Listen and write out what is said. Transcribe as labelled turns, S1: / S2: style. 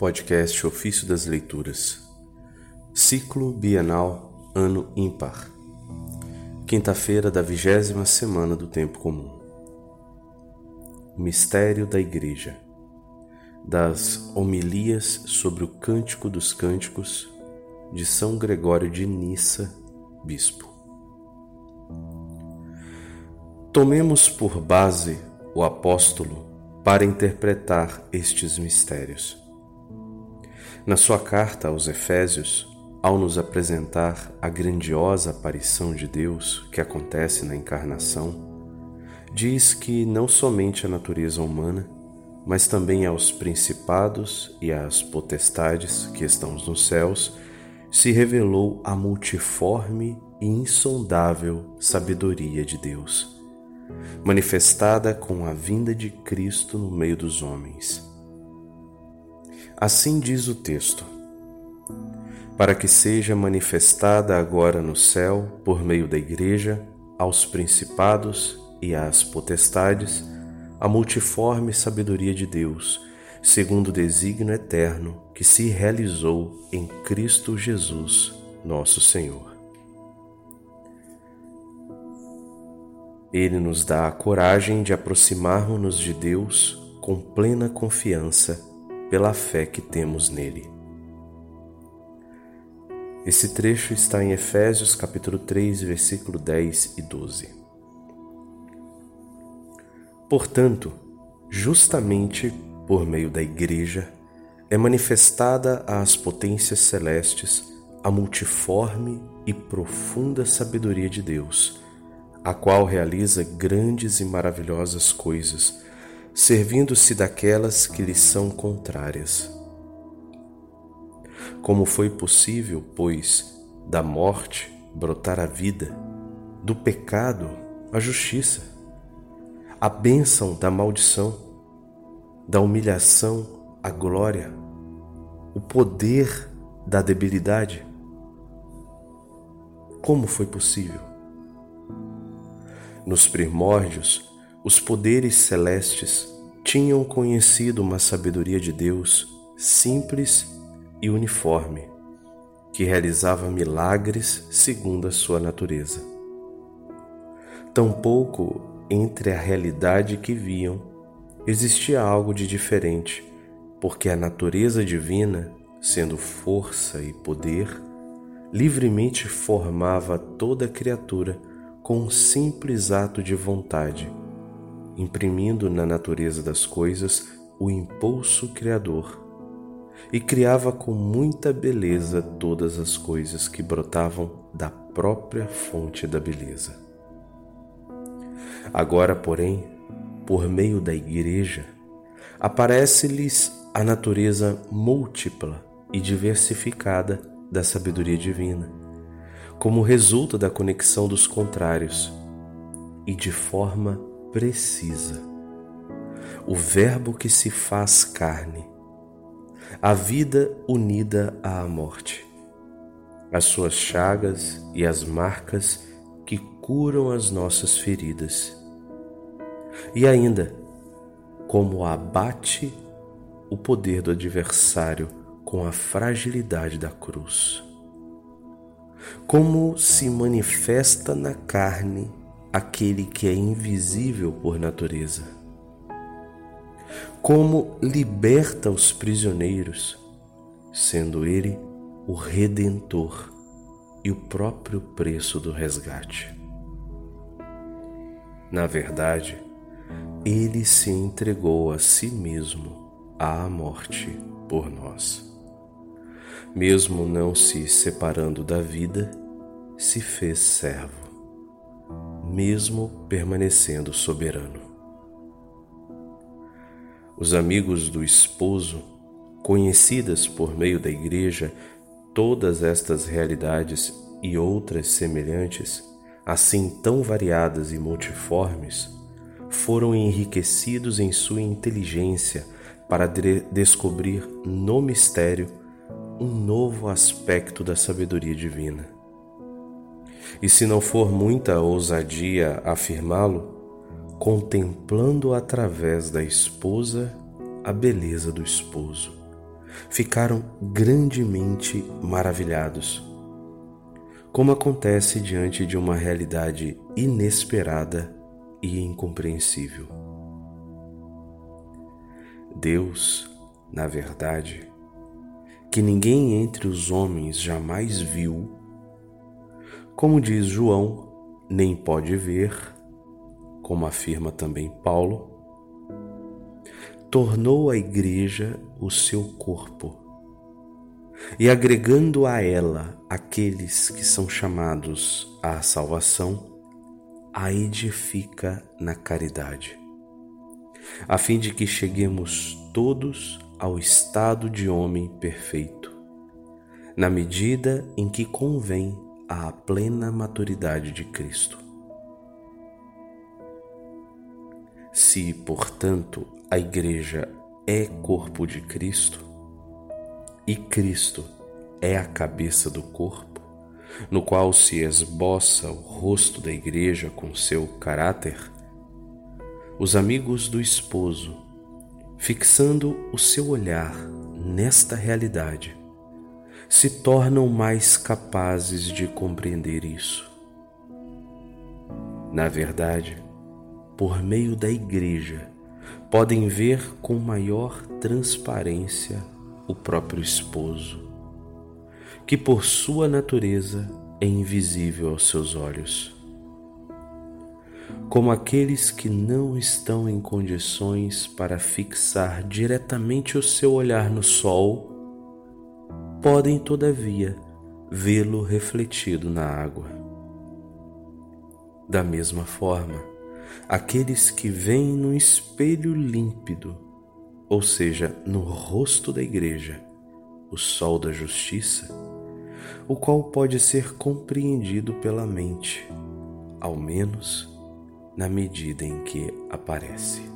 S1: Podcast Ofício das Leituras, Ciclo Bienal Ano Ímpar, quinta-feira da vigésima semana do Tempo Comum. Mistério da Igreja, das Homilias sobre o Cântico dos Cânticos de São Gregório de Nissa, Bispo. Tomemos por base o apóstolo para interpretar estes mistérios. Na sua carta aos Efésios, ao nos apresentar a grandiosa aparição de Deus que acontece na encarnação, diz que não somente a natureza humana, mas também aos principados e às potestades que estão nos céus, se revelou a multiforme e insondável sabedoria de Deus manifestada com a vinda de Cristo no meio dos homens. Assim diz o texto: Para que seja manifestada agora no céu, por meio da Igreja, aos principados e às potestades, a multiforme sabedoria de Deus, segundo o desígnio eterno que se realizou em Cristo Jesus, nosso Senhor. Ele nos dá a coragem de aproximarmos-nos de Deus com plena confiança pela fé que temos nele. Esse trecho está em Efésios capítulo 3, versículo 10 e 12. Portanto, justamente por meio da Igreja é manifestada às potências celestes a multiforme e profunda sabedoria de Deus a qual realiza grandes e maravilhosas coisas, servindo-se daquelas que lhe são contrárias. Como foi possível, pois, da morte brotar a vida, do pecado a justiça, a bênção da maldição, da humilhação a glória, o poder da debilidade? Como foi possível? Nos primórdios, os poderes celestes tinham conhecido uma sabedoria de Deus simples e uniforme, que realizava milagres segundo a sua natureza. Tampouco entre a realidade que viam existia algo de diferente, porque a natureza divina, sendo força e poder, livremente formava toda criatura com um simples ato de vontade, imprimindo na natureza das coisas o impulso criador, e criava com muita beleza todas as coisas que brotavam da própria fonte da beleza. Agora, porém, por meio da Igreja, aparece-lhes a natureza múltipla e diversificada da sabedoria divina como resulta da conexão dos contrários e de forma precisa. O Verbo que se faz carne, a vida unida à morte, as suas chagas e as marcas que curam as nossas feridas, e ainda como abate o poder do adversário com a fragilidade da cruz como se manifesta na carne aquele que é invisível por natureza. Como liberta os prisioneiros, sendo ele o redentor e o próprio preço do resgate. Na verdade, ele se entregou a si mesmo à morte por nós mesmo não se separando da vida, se fez servo, mesmo permanecendo soberano. Os amigos do esposo, conhecidas por meio da Igreja todas estas realidades e outras semelhantes, assim tão variadas e multiformes, foram enriquecidos em sua inteligência para descobrir no mistério um novo aspecto da sabedoria divina. E se não for muita ousadia afirmá-lo, contemplando através da esposa a beleza do esposo, ficaram grandemente maravilhados, como acontece diante de uma realidade inesperada e incompreensível. Deus, na verdade, que ninguém entre os homens jamais viu, como diz João, nem pode ver, como afirma também Paulo, tornou a Igreja o seu corpo, e agregando a ela aqueles que são chamados à salvação, a edifica na caridade, a fim de que cheguemos todos ao estado de homem perfeito, na medida em que convém à plena maturidade de Cristo. Se, portanto, a Igreja é corpo de Cristo e Cristo é a cabeça do corpo, no qual se esboça o rosto da Igreja com seu caráter, os amigos do esposo, fixando o seu olhar nesta realidade, se tornam mais capazes de compreender isso. Na verdade, por meio da Igreja, podem ver com maior transparência o próprio esposo, que por sua natureza é invisível aos seus olhos. Como aqueles que não estão em condições para fixar diretamente o seu olhar no sol, podem, todavia, vê-lo refletido na água. Da mesma forma, aqueles que veem no espelho límpido, ou seja, no rosto da Igreja, o sol da justiça, o qual pode ser compreendido pela mente, ao menos na medida em que aparece.